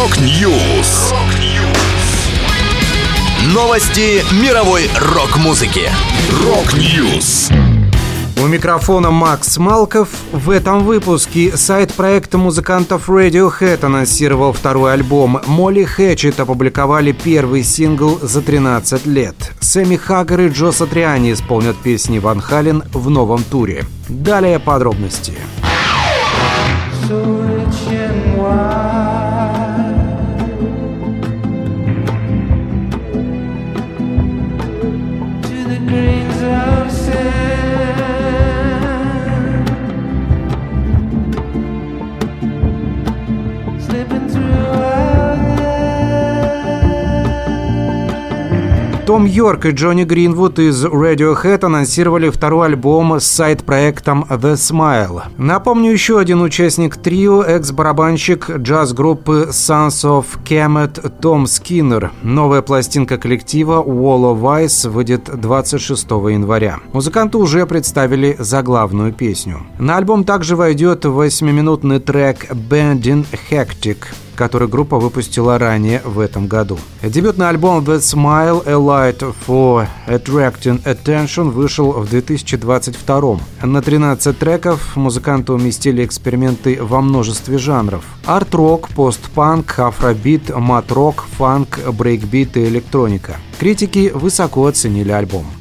Rock News. Новости мировой рок-музыки. Rock News. У микрофона Макс Малков. В этом выпуске сайт проекта музыкантов Radiohead анонсировал второй альбом. Molly Hatchet опубликовали первый сингл за 13 лет. Сэмми Хаггар и Джо Сатриани исполнят песни Van Halen в новом туре. Далее подробности. So Том Йорк и Джонни Гринвуд из Radiohead анонсировали второй альбом с сайт-проектом The Smile. Напомню, еще один участник трио, экс-барабанщик джаз-группы Sons of Kemet Том Скиннер. Новая пластинка коллектива Wall of Ice выйдет 26 января. Музыканты уже представили заглавную песню. На альбом также войдет 8-минутный трек Bending Hectic который группа выпустила ранее в этом году. Дебютный альбом The Smile A Light for Attracting Attention вышел в 2022. На 13 треков музыканты уместили эксперименты во множестве жанров. Арт-рок, пост-панк, афробит, мат-рок, фанк, брейкбит и электроника. Критики высоко оценили альбом.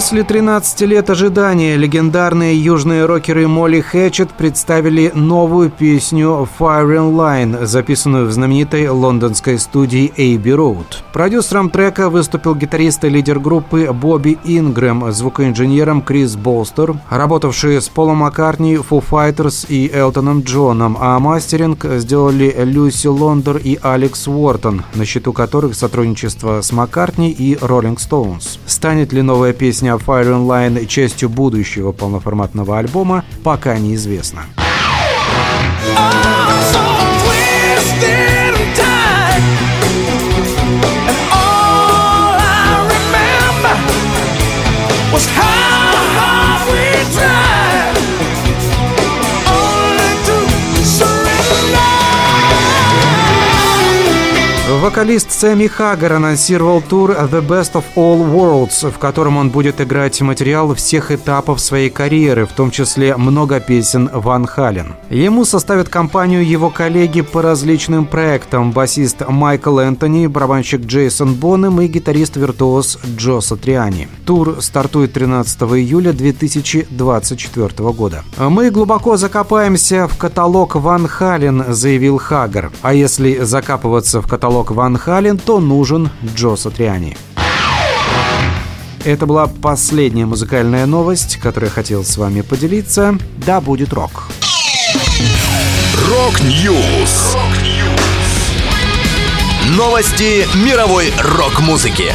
После 13 лет ожидания легендарные южные рокеры Молли Хэтчет представили новую песню Fire in Line, записанную в знаменитой лондонской студии Abbey Road. Продюсером трека выступил гитарист и лидер группы Бобби Ингрэм, звукоинженером Крис Болстер, работавший с Полом Маккартни, Foo Fighters и Элтоном Джоном, а мастеринг сделали Люси Лондер и Алекс Уортон, на счету которых сотрудничество с Маккартни и Rolling Stones. Станет ли новая песня песня Fire in Line частью будущего полноформатного альбома, пока неизвестно. was Вокалист Сэмми Хаггар анонсировал тур The Best of All Worlds, в котором он будет играть материал всех этапов своей карьеры, в том числе много песен Ван Хален. Ему составят компанию его коллеги по различным проектам, басист Майкл Энтони, барабанщик Джейсон Бонем и гитарист-виртуоз Джо Сатриани. Тур стартует 13 июля 2024 года. «Мы глубоко закопаемся в каталог Van Halen», заявил Хаггар. А если закапываться в каталог Van Halen, то нужен Джо Сатриани. Это была последняя музыкальная новость, которую я хотел с вами поделиться. Да, будет рок. Rock News. Новости мировой рок-музыки.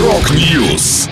Rock News.